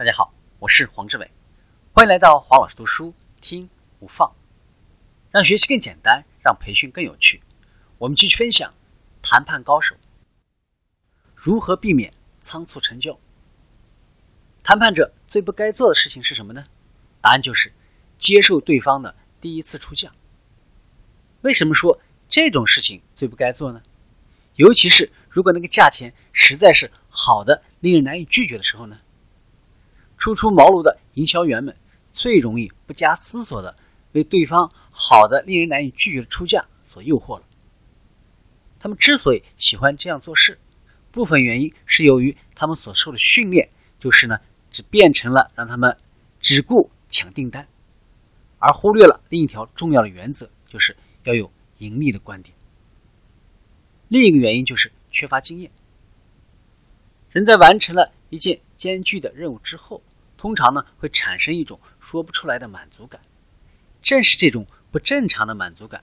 大家好，我是黄志伟，欢迎来到黄老师读书听无放，让学习更简单，让培训更有趣。我们继续分享谈判高手如何避免仓促成交。谈判者最不该做的事情是什么呢？答案就是接受对方的第一次出价。为什么说这种事情最不该做呢？尤其是如果那个价钱实在是好的，令人难以拒绝的时候呢？初出茅庐的营销员们最容易不加思索的被对方好的、令人难以拒绝的出价所诱惑了。他们之所以喜欢这样做事，部分原因是由于他们所受的训练，就是呢，只变成了让他们只顾抢订单，而忽略了另一条重要的原则，就是要有盈利的观点。另一个原因就是缺乏经验。人在完成了一件艰巨的任务之后，通常呢会产生一种说不出来的满足感，正是这种不正常的满足感，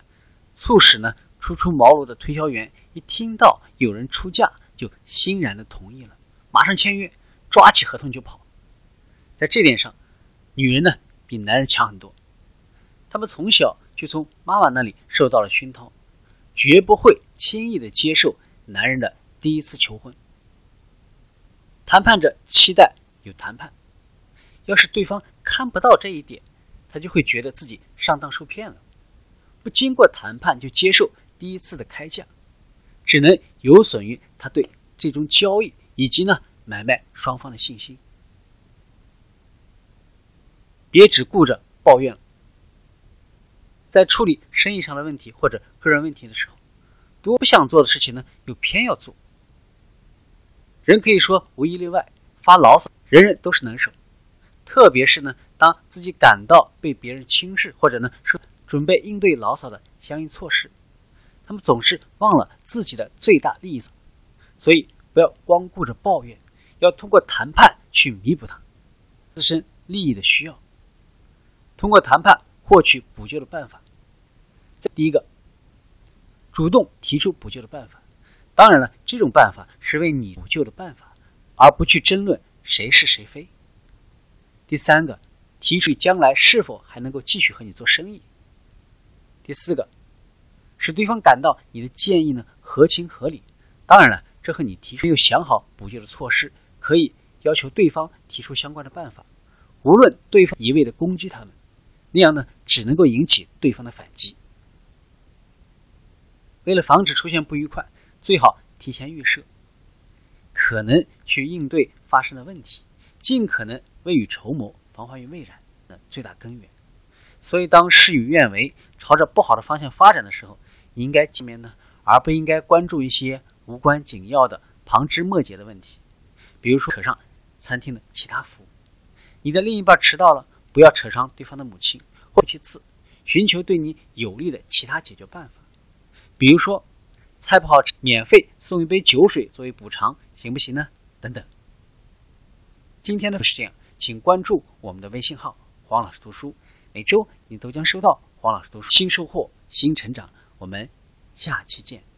促使呢初出茅庐的推销员一听到有人出价就欣然的同意了，马上签约，抓起合同就跑。在这点上，女人呢比男人强很多，她们从小就从妈妈那里受到了熏陶，绝不会轻易的接受男人的第一次求婚。谈判者期待有谈判。要是对方看不到这一点，他就会觉得自己上当受骗了，不经过谈判就接受第一次的开价，只能有损于他对这种交易以及呢买卖双方的信心。别只顾着抱怨了，在处理生意上的问题或者个人问题的时候，多不想做的事情呢，又偏要做。人可以说无一例外，发牢骚，人人都是能手。特别是呢，当自己感到被别人轻视，或者呢说准备应对牢骚的相应措施，他们总是忘了自己的最大利益。所在。所以不要光顾着抱怨，要通过谈判去弥补他自身利益的需要，通过谈判获取补救的办法。第一个，主动提出补救的办法。当然了，这种办法是为你补救的办法，而不去争论谁是谁非。第三个，提出将来是否还能够继续和你做生意。第四个，使对方感到你的建议呢合情合理。当然了，这和你提出又想好补救的措施，可以要求对方提出相关的办法。无论对方一味的攻击他们，那样呢只能够引起对方的反击。为了防止出现不愉快，最好提前预设，可能去应对发生的问题，尽可能。未雨绸缪，防患于未然的最大根源。所以，当事与愿违，朝着不好的方向发展的时候，你应该见面呢，而不应该关注一些无关紧要的旁枝末节的问题。比如说，扯上餐厅的其他服务，你的另一半迟到了，不要扯上对方的母亲。或其次，寻求对你有利的其他解决办法。比如说，菜不好吃，免费送一杯酒水作为补偿，行不行呢？等等。今天呢，是这样。请关注我们的微信号“黄老师读书”，每周你都将收到黄老师读书新收获、新成长。我们下期见。